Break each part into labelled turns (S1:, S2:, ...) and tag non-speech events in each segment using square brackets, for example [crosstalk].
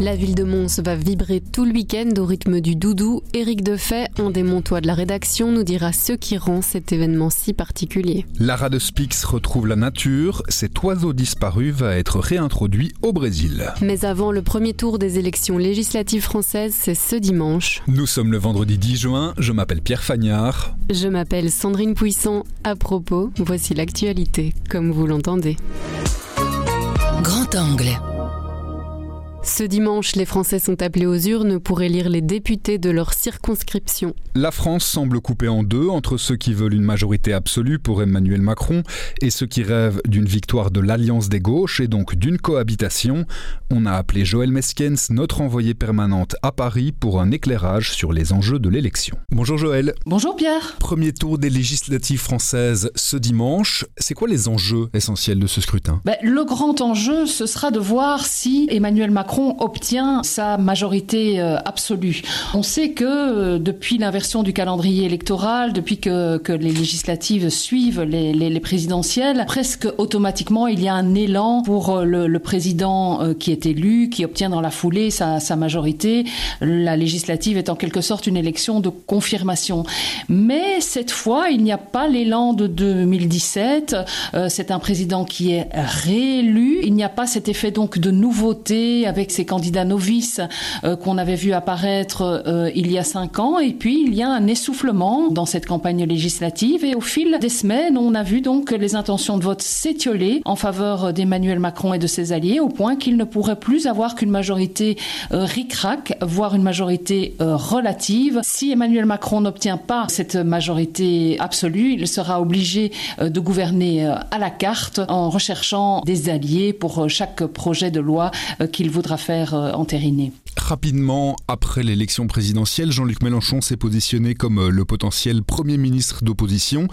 S1: La ville de Mons va vibrer tout le week-end au rythme du doudou. Éric Defay, un des montois de la rédaction, nous dira ce qui rend cet événement si particulier.
S2: Lara de Spix retrouve la nature. Cet oiseau disparu va être réintroduit au Brésil.
S1: Mais avant le premier tour des élections législatives françaises, c'est ce dimanche.
S2: Nous sommes le vendredi 10 juin. Je m'appelle Pierre Fagnard.
S1: Je m'appelle Sandrine Puissant. À propos, voici l'actualité, comme vous l'entendez.
S3: Grand angle.
S1: Ce dimanche, les Français sont appelés aux urnes pour élire les députés de leur circonscription.
S2: La France semble coupée en deux entre ceux qui veulent une majorité absolue pour Emmanuel Macron et ceux qui rêvent d'une victoire de l'Alliance des gauches et donc d'une cohabitation. On a appelé Joël Meskens, notre envoyée permanente à Paris, pour un éclairage sur les enjeux de l'élection. Bonjour Joël.
S4: Bonjour Pierre.
S2: Premier tour des législatives françaises ce dimanche. C'est quoi les enjeux essentiels de ce scrutin?
S4: Ben, Le grand enjeu, ce sera de voir si Emmanuel Macron obtient sa majorité euh, absolue. On sait que euh, depuis l'inversion du calendrier électoral, depuis que, les législatives suivent les, les, les, présidentielles, presque automatiquement il y a un élan pour euh, le, président qui est élu, qui obtient dans la foulée sa, majorité. La législative est en quelque sorte une élection de confirmation. Mais cette fois, il n'y a pas l'élan de 2017. C'est un président qui est réélu. Il n'y a pas cet effet donc de nouveauté avec avec ces candidats novices euh, qu'on avait vu apparaître euh, il y a cinq ans. Et puis, il y a un essoufflement dans cette campagne législative. Et au fil des semaines, on a vu donc les intentions de vote s'étioler en faveur d'Emmanuel Macron et de ses alliés, au point qu'il ne pourrait plus avoir qu'une majorité euh, ric-rac, voire une majorité euh, relative. Si Emmanuel Macron n'obtient pas cette majorité absolue, il sera obligé de gouverner à la carte en recherchant des alliés pour chaque projet de loi qu'il voudra faire euh, entériner.
S2: Rapidement, après l'élection présidentielle, Jean-Luc Mélenchon s'est positionné comme euh, le potentiel Premier ministre d'opposition.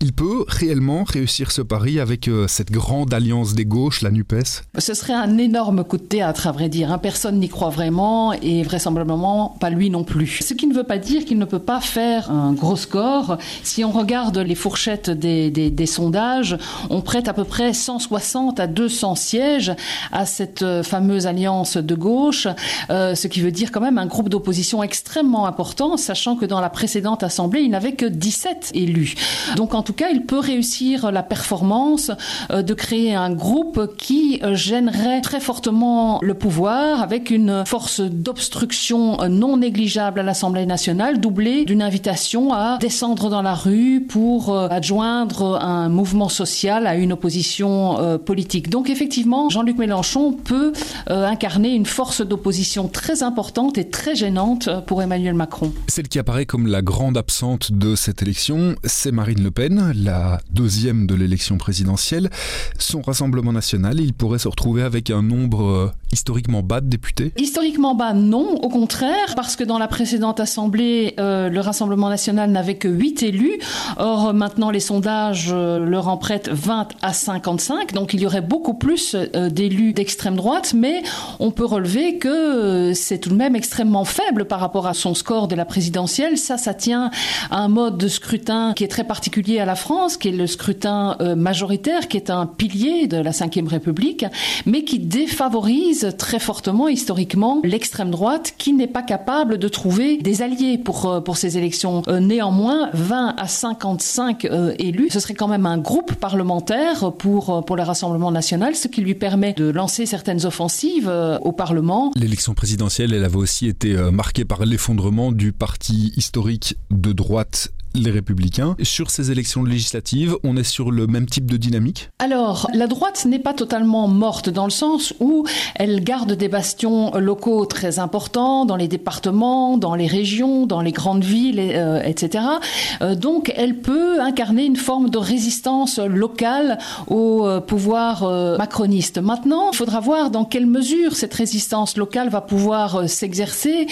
S2: Il peut réellement réussir ce pari avec euh, cette grande alliance des gauches, la NUPES?
S4: Ce serait un énorme coup de théâtre, à vrai dire. Personne n'y croit vraiment et vraisemblablement pas lui non plus. Ce qui ne veut pas dire qu'il ne peut pas faire un gros score. Si on regarde les fourchettes des, des, des sondages, on prête à peu près 160 à 200 sièges à cette fameuse alliance de gauche, euh, ce qui veut dire quand même un groupe d'opposition extrêmement important, sachant que dans la précédente assemblée, il n'avait que 17 élus. Donc en tout cas, il peut réussir la performance euh, de créer un groupe qui euh, gênerait très fortement le pouvoir avec une force d'obstruction non négligeable à l'Assemblée nationale, doublée d'une invitation à descendre dans la rue pour adjoindre un mouvement social à une opposition politique. Donc effectivement, Jean-Luc Mélenchon peut incarner une force d'opposition très importante et très gênante pour Emmanuel Macron.
S2: Celle qui apparaît comme la grande absente de cette élection, c'est Marine Le Pen, la deuxième de l'élection présidentielle. Son Rassemblement national, il pourrait se retrouver avec un nombre euh, historiquement bas de députés
S4: Historiquement bas, non, au contraire, parce que dans la précédente assemblée, euh, le Rassemblement national n'avait que 8 élus. Or, maintenant, les sondages euh, leur en prêtent 20 à 55, donc il y aurait beaucoup plus euh, d'élus d'extrême droite, mais on peut relever que euh, c'est tout de même extrêmement faible par rapport à son score de la présidentielle. Ça, ça tient à un mode de scrutin qui est très particulier à la France, qui est le scrutin euh, majoritaire, qui est un pilier de la Ve République, mais qui défavorise très fortement historiquement l'extrême droite, qui n'est pas capable de trouver des alliés pour, euh, pour ces élections. Néanmoins, 20 à 55 élus, ce serait quand même un groupe parlementaire pour, pour le Rassemblement national, ce qui lui permet de lancer certaines offensives
S2: L'élection présidentielle, elle avait aussi été marquée par l'effondrement du parti historique de droite les républicains. Sur ces élections législatives, on est sur le même type de dynamique?
S4: Alors, la droite n'est pas totalement morte dans le sens où elle garde des bastions locaux très importants dans les départements, dans les régions, dans les grandes villes, euh, etc. Euh, donc, elle peut incarner une forme de résistance locale au euh, pouvoir euh, macroniste. Maintenant, il faudra voir dans quelle mesure cette résistance locale va pouvoir euh, s'exercer.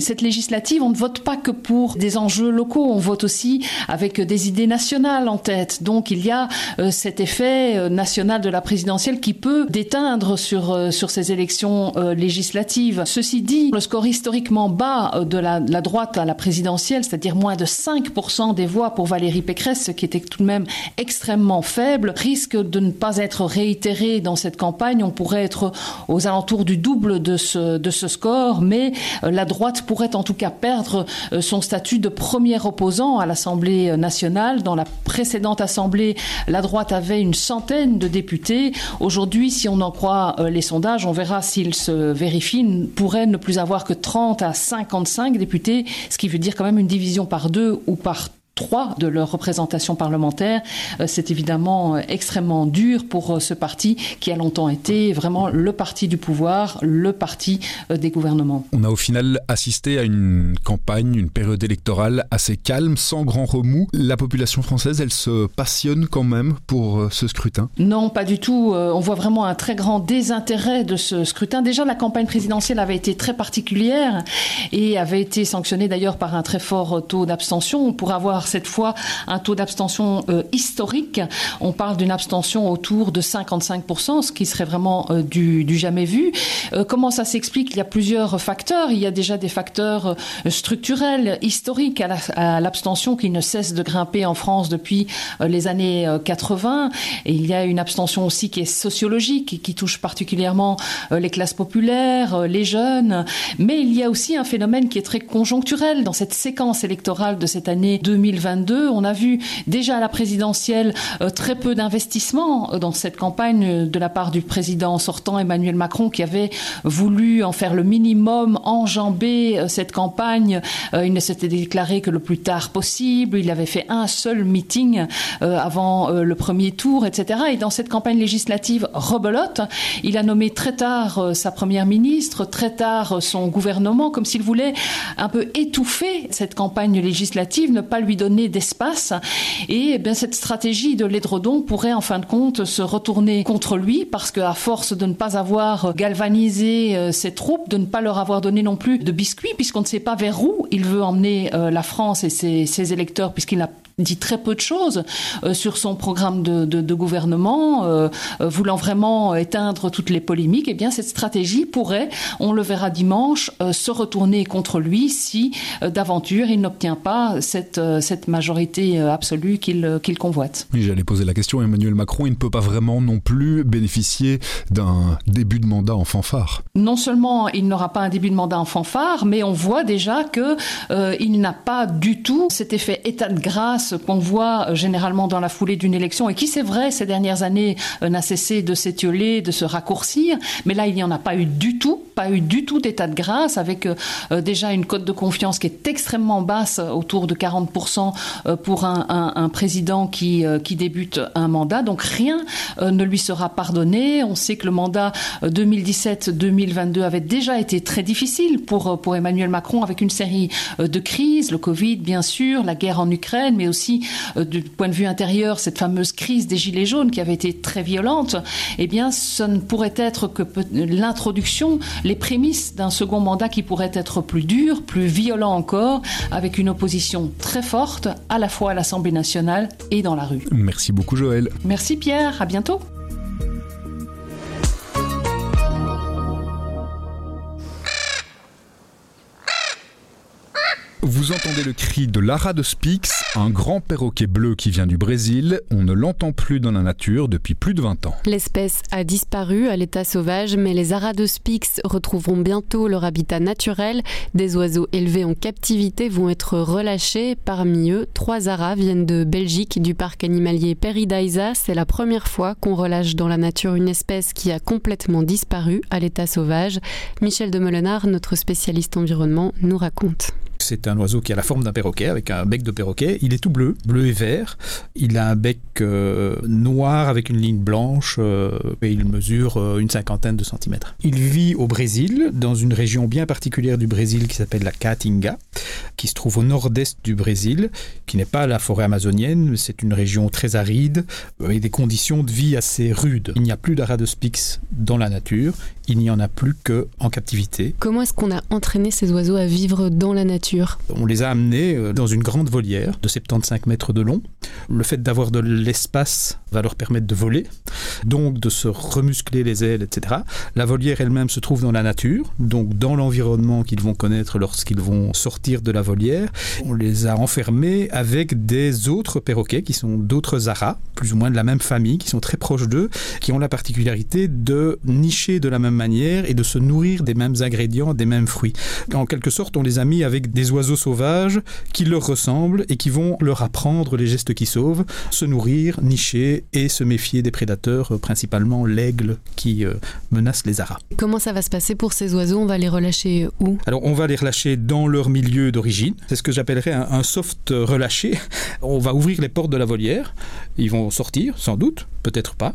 S4: Cette législative, on ne vote pas que pour des enjeux locaux, on vote aussi avec des idées nationales en tête. Donc il y a cet effet national de la présidentielle qui peut déteindre sur, sur ces élections législatives. Ceci dit, le score historiquement bas de la, la droite à la présidentielle, c'est-à-dire moins de 5% des voix pour Valérie Pécresse, ce qui était tout de même extrêmement faible, risque de ne pas être réitéré dans cette campagne. On pourrait être aux alentours du double de ce, de ce score, mais euh, la droite pourrait en tout cas perdre euh, son statut de premier opposant à l'Assemblée nationale. Dans la précédente Assemblée, la droite avait une centaine de députés. Aujourd'hui, si on en croit euh, les sondages, on verra s'ils se vérifient, pourrait ne plus avoir que 30 à 55 députés, ce qui veut dire quand même une division par deux ou par trois de leur représentation parlementaire. Euh, c'est évidemment euh, extrêmement dur pour euh, ce parti qui a longtemps été vraiment le parti du pouvoir, le parti des gouvernements.
S2: On a au final assisté à une campagne, une période électorale assez calme, sans grand remous. La population française, elle se passionne quand même pour ce scrutin?
S4: Non, pas du tout. On voit vraiment un très grand désintérêt de ce scrutin. Déjà, la campagne présidentielle avait été très particulière et avait été sanctionnée d'ailleurs par un très fort taux d'abstention. Pour avoir cette fois un taux d'abstention euh, historique. On parle d'une abstention autour de 55%, ce qui serait vraiment euh, du, jamais vu. Euh, comment ça s'explique? Il y a plusieurs facteurs. Il y a déjà des facteurs structurels, historiques à l'abstention qui ne cesse de grimper en France depuis les années 80. Et il y a une abstention aussi qui est sociologique, qui touche particulièrement les classes populaires, les jeunes. Mais il y a aussi un phénomène qui est très conjoncturel dans cette séquence électorale de cette année 2020 2022. On a vu déjà à la présidentielle euh, très peu d'investissement euh, dans cette campagne euh, de la part du président sortant Emmanuel Macron qui avait voulu en faire le minimum, enjamber cette campagne. il ne s'était déclaré que le plus tard possible. Il avait fait un seul meeting avant le premier tour, etc. Et dans cette campagne législative rebelote, il a nommé très tard sa première ministre, très tard son gouvernement, comme s'il voulait un peu étouffer cette campagne législative, ne pas lui donner d'espace. Et eh bien, cette stratégie de l'édredon pourrait en fin de compte se retourner contre lui parce qu'à force de ne pas avoir galvanisé euh, ses troupes, de ne pas leur avoir donné non plus de biscuits, puisqu'on ne sait pas vers où il veut emmener euh, la France et ses, ses électeurs, puisqu'il n'a dit très peu de choses euh, sur son programme de, de, de gouvernement, euh, euh, voulant vraiment éteindre toutes les polémiques, eh bien cette stratégie pourrait, on le verra dimanche, se retourner contre lui si d'aventure il n'obtient pas cette, cette majorité absolue qu'il qu'il convoite.
S2: Oui, j'allais poser la question, Emmanuel Macron, il ne peut pas vraiment non plus bénéficier d'un début de mandat en fanfare.
S4: Non seulement il n'aura pas un début de mandat en fanfare, mais on voit déjà que euh, il n'a pas du tout cet effet état de grâce qu'on voit euh, généralement dans la foulée d'une élection et qui, c'est vrai, ces dernières années euh, n'a cessé de s'étioler, de se raccourcir. Mais là, il n'y en a pas eu du tout, pas eu du tout d'état de grâce, avec euh, déjà une cote de confiance qui est extrêmement basse, autour de 40% pour un, président qui, qui débute un mandat. Donc rien ne lui sera pardonné. On sait que le mandat 2017-2022 avait déjà été très difficile pour, pour Emmanuel Macron, avec une série de crises, le Covid, bien sûr, la guerre en Ukraine, mais aussi aussi euh, du point de vue intérieur cette fameuse crise des gilets jaunes qui avait été très violente, eh bien, ce ne pourrait être que l'introduction, les prémices d'un second mandat qui pourrait être plus dur, plus violent encore, avec une opposition très forte, à la fois à l'Assemblée nationale et dans la rue.
S2: Merci beaucoup, Joël.
S4: Merci, Pierre. À bientôt.
S2: Vous entendez le cri de l'ara de Spix, un grand perroquet bleu qui vient du Brésil. On ne l'entend plus dans la nature depuis plus de 20 ans.
S1: L'espèce a disparu à l'état sauvage, mais les aras de Spix retrouveront bientôt leur habitat naturel. Des oiseaux élevés en captivité vont être relâchés. Parmi eux, trois aras viennent de Belgique, du parc animalier Peridaisa. C'est la première fois qu'on relâche dans la nature une espèce qui a complètement disparu à l'état sauvage. Michel de Molenard, notre spécialiste environnement, nous raconte.
S5: C'est un oiseau qui a la forme d'un perroquet, avec un bec de perroquet. Il est tout bleu, bleu et vert. Il a un bec euh, noir avec une ligne blanche euh, et il mesure euh, une cinquantaine de centimètres. Il vit au Brésil, dans une région bien particulière du Brésil qui s'appelle la Caatinga, qui se trouve au nord-est du Brésil, qui n'est pas la forêt amazonienne, c'est une région très aride, avec des conditions de vie assez rudes. Il n'y a plus d'aradospix dans la nature, il n'y en a plus qu'en captivité.
S1: Comment est-ce qu'on a entraîné ces oiseaux à vivre dans la nature?
S5: On les a amenés euh, dans une grande volière de 75 mètres de long. Le fait d'avoir de l'espace va leur permettre de voler, donc de se remuscler les ailes, etc. La volière elle-même se trouve dans la nature, donc dans l'environnement qu'ils vont connaître lorsqu'ils vont sortir de la volière. On les a enfermés avec des autres perroquets qui sont d'autres aras, plus ou moins de la même famille, qui sont très proches d'eux, qui ont la particularité de nicher de la même manière et de se nourrir des mêmes ingrédients, des mêmes fruits. En quelque sorte, on les a mis avec des oiseaux sauvages qui leur ressemblent et qui vont leur apprendre les gestes qui sauvent, se nourrir, nicher et se méfier des prédateurs, euh, principalement l'aigle qui euh, menace les aras.
S1: Comment ça va se passer pour ces oiseaux? On va les relâcher où?
S5: Alors on va les relâcher dans leur milieu d'origine. C'est ce que j'appellerais un, un soft relâché. [laughs] On va ouvrir les portes de la volière. Ils vont sortir, sans doute, peut-être pas,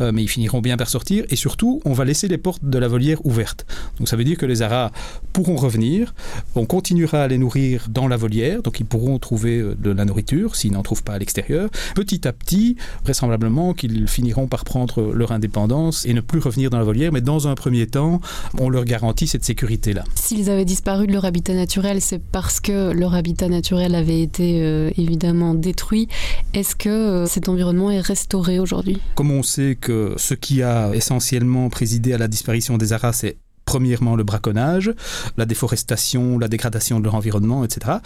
S5: euh, mais ils finiront bien par sortir. Et surtout, on va laisser les portes de la volière ouvertes. Donc ça veut dire que les aras pourront revenir. On continuera à les nourrir dans la volière, donc ils pourront trouver euh, de la nourriture s'ils n'en trouvent pas à l'extérieur. Petit à petit, vraisemblablement qu'ils finiront par prendre leur indépendance et ne plus revenir dans la volière. Mais dans un premier temps, on leur garantit cette sécurité-là.
S1: S'ils avaient disparu de leur habitat naturel, c'est parce que leur habitat naturel avait été euh, évidemment détruit. Est-ce que euh, cet environnement est restauré aujourd'hui?
S5: Comme on sait que ce qui a essentiellement présidé à la disparition des aras, c'est premièrement le braconnage, la déforestation, la dégradation de leur environnement, etc.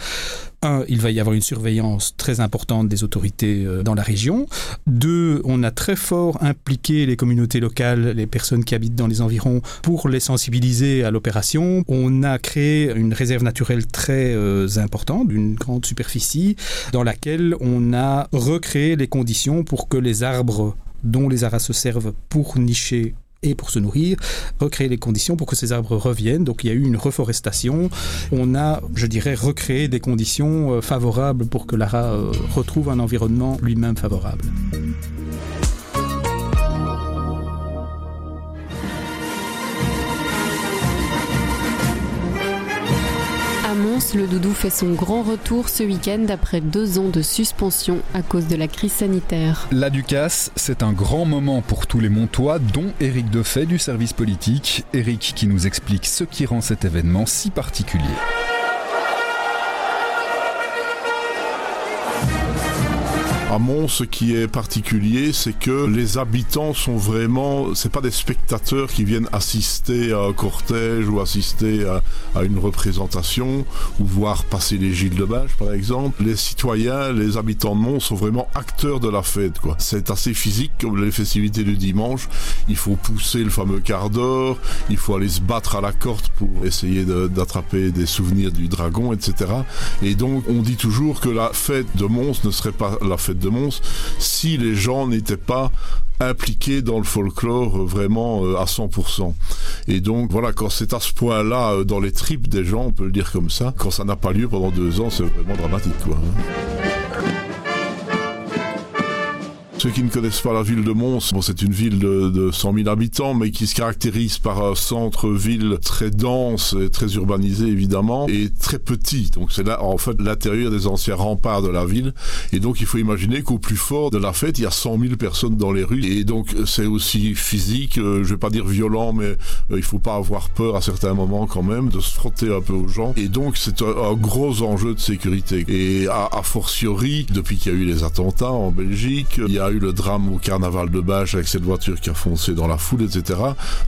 S5: Un, il va y avoir une surveillance très importante des autorités euh, dans la région. Deux, on a très fort impliqué les communautés locales, les personnes qui habitent dans les environs, pour les sensibiliser à l'opération. On a créé une réserve naturelle très euh, importante, d'une grande superficie, dans laquelle on a recréé les conditions pour que les arbres dont les aras se servent pour nicher et pour se nourrir, recréer les conditions pour que ces arbres reviennent. Donc il y a eu une reforestation. On a, je dirais, recréé des conditions euh, favorables pour que l'ara euh, retrouve un environnement lui-même favorable.
S1: Le doudou fait son grand retour ce week-end après deux ans de suspension à cause de la crise sanitaire.
S2: La Ducasse, c'est un grand moment pour tous les Montois, dont Éric Defay du service politique. Éric qui nous explique ce qui rend cet événement si particulier.
S6: À Mons, ce qui est particulier, c'est que les habitants sont vraiment, c'est pas des spectateurs qui viennent assister à un cortège ou assister à, une représentation ou voir passer les Gilles de Bâche, par exemple. Les citoyens, les habitants de Mons sont vraiment acteurs de la fête. C'est assez physique comme les festivités du dimanche. Il faut pousser le fameux quart d'heure, il faut aller se battre à la corde pour essayer d'attraper des souvenirs du dragon, etc. Et donc, on dit toujours que la fête de Mons ne serait pas la fête de Si les gens n'étaient pas impliqués dans le folklore vraiment à 100%. Et donc voilà, quand c'est à ce point-là dans les tripes des gens, on peut le dire comme ça, quand ça n'a pas lieu pendant deux ans, c'est vraiment dramatique. Quoi. Ceux qui ne connaissent pas la ville de Mons, bon, c'est une ville de, de 100 000 habitants, mais qui se caractérise par un centre-ville très dense, et très urbanisé évidemment, et très petit. Donc c'est là, en fait, l'intérieur des anciens remparts de la ville. Et donc il faut imaginer qu'au plus fort de la fête, il y a 100 000 personnes dans les rues. Et donc c'est aussi physique, euh, je vais pas dire violent, mais euh, il faut pas avoir peur à certains moments quand même de se frotter un peu aux gens. Et donc c'est un, gros enjeu de sécurité. Et à, à fortiori, depuis qu'il y a eu les attentats en Belgique, il y a eu le drame au carnaval de Bâche avec cette voiture qui a foncé dans la foule, etc.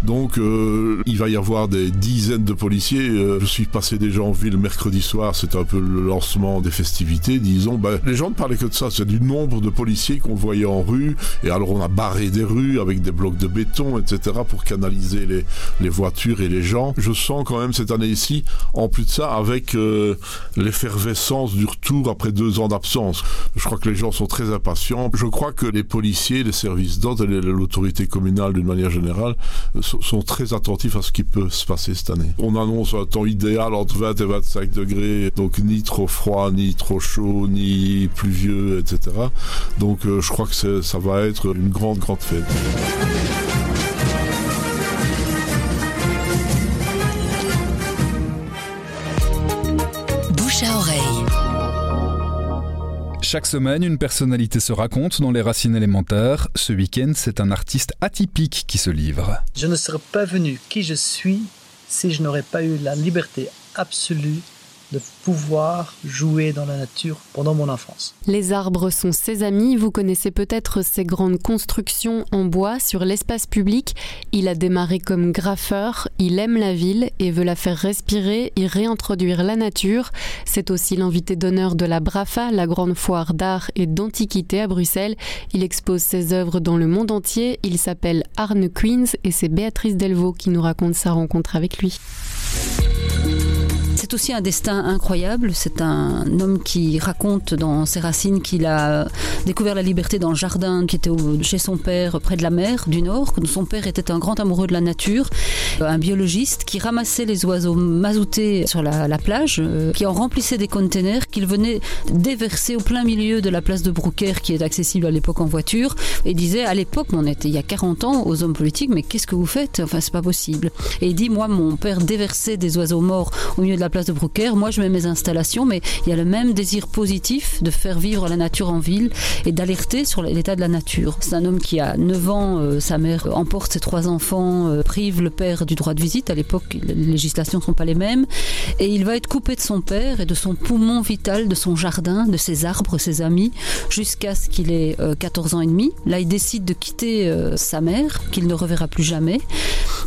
S6: Donc euh, il va y avoir des dizaines de policiers. Euh, je suis passé déjà en ville mercredi soir, c'était un peu le lancement des festivités, disons. Ben, les gens ne parlaient que de ça, c'est du nombre de policiers qu'on voyait en rue. Et alors on a barré des rues avec des blocs de béton, etc. pour canaliser les, les voitures et les gens. Je sens quand même cette année-ci, en plus de ça, avec euh, l'effervescence du retour après deux ans d'absence. Je crois que les gens sont très impatients. Je crois que les policiers, les services d'ordre l'autorité communale d'une manière générale sont très attentifs à ce qui peut se passer cette année. On annonce un temps idéal entre 20 et 25 degrés, donc ni trop froid, ni trop chaud, ni pluvieux, etc. Donc euh, je crois que ça va être une grande, grande fête.
S2: Chaque semaine, une personnalité se raconte dans les racines élémentaires. Ce week-end, c'est un artiste atypique qui se livre.
S7: Je ne serais pas venu qui je suis si je n'aurais pas eu la liberté absolue de pouvoir jouer dans la nature pendant mon enfance.
S1: Les arbres sont ses amis. Vous connaissez peut-être ses grandes constructions en bois sur l'espace public. Il a démarré comme graffeur. Il aime la ville et veut la faire respirer et réintroduire la nature. C'est aussi l'invité d'honneur de la BRAFA, la grande foire d'art et d'antiquité à Bruxelles. Il expose ses œuvres dans le monde entier. Il s'appelle Arne Queens et c'est Béatrice Delvaux qui nous raconte sa rencontre avec lui.
S8: C'est aussi un destin incroyable. C'est un homme qui raconte dans ses racines qu'il a découvert la liberté dans le jardin qui était chez son père près de la mer du Nord. Son père était un grand amoureux de la nature, un biologiste qui ramassait les oiseaux mazoutés sur la, plage, euh, qui en remplissait des containers qu'il venait déverser au plein milieu de la place de Brouckère qui est accessible à l'époque en voiture et disait à l'époque, on il y a 40 ans aux hommes politiques, mais qu'est-ce que vous faites? Enfin, c'est pas possible. Et il dit, moi, mon père déversait des oiseaux morts au milieu de la place de Brouckère. Moi, je mets mes installations, mais il y a le même désir positif de faire vivre la nature en ville et d'alerter sur l'état de la nature. C'est un homme qui a 9 ans, euh, sa mère emporte ses trois enfants, euh, prive le père du droit de visite. À l'époque, les législations ne sont pas les mêmes. Et il va être coupé de son père et de son poumon vital, de son jardin, de ses arbres, ses amis, jusqu'à ce qu'il ait 14 euh, ans et demi. Là, il décide de quitter sa mère, qu'il ne reverra plus jamais.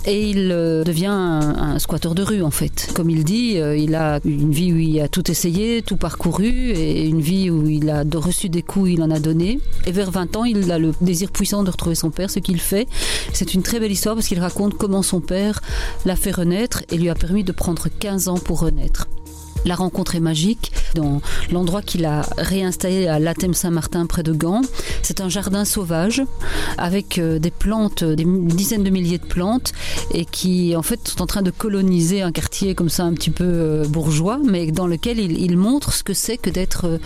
S8: Et il devient un, squatteur de rue, en fait. Comme il dit, il a une vie où il a tout essayé, tout parcouru, et une vie où il a reçu des coups, il en a donné. Et vers 20 ans, il a le désir puissant de retrouver son père, ce qu'il fait. C'est une très belle histoire parce qu'il raconte comment son père l'a fait renaître et lui a permis de prendre 15 ans pour renaître. La rencontre est magique dans l'endroit qu'il a réinstallé à Latem Saint-Martin près de Gand. C'est un jardin sauvage avec euh, des plantes, des dizaines de milliers de plantes et qui en fait sont en train de coloniser un quartier comme ça un petit peu euh, bourgeois, mais dans lequel il, montre ce que c'est que d'être euh,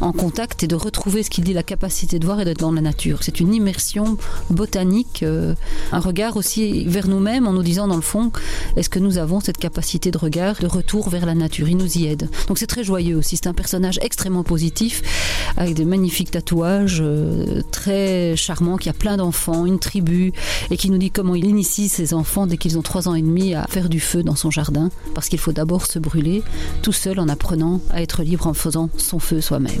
S8: en contact et de retrouver ce qu'il dit la capacité de voir et d'être dans la nature. C'est une immersion botanique, un regard aussi vers nous-mêmes en nous disant dans le fond, est-ce que nous avons cette capacité de regard, de retour vers la nature? Donc c'est très joyeux aussi. C'est un personnage extrêmement positif, avec des magnifiques tatouages, euh, très charmant, qui a plein d'enfants, une tribu, et qui nous dit comment il initie ses enfants dès qu'ils ont trois ans et demi à faire du feu dans son jardin, parce qu'il faut d'abord se brûler tout seul en apprenant à être libre en faisant son feu soi-même.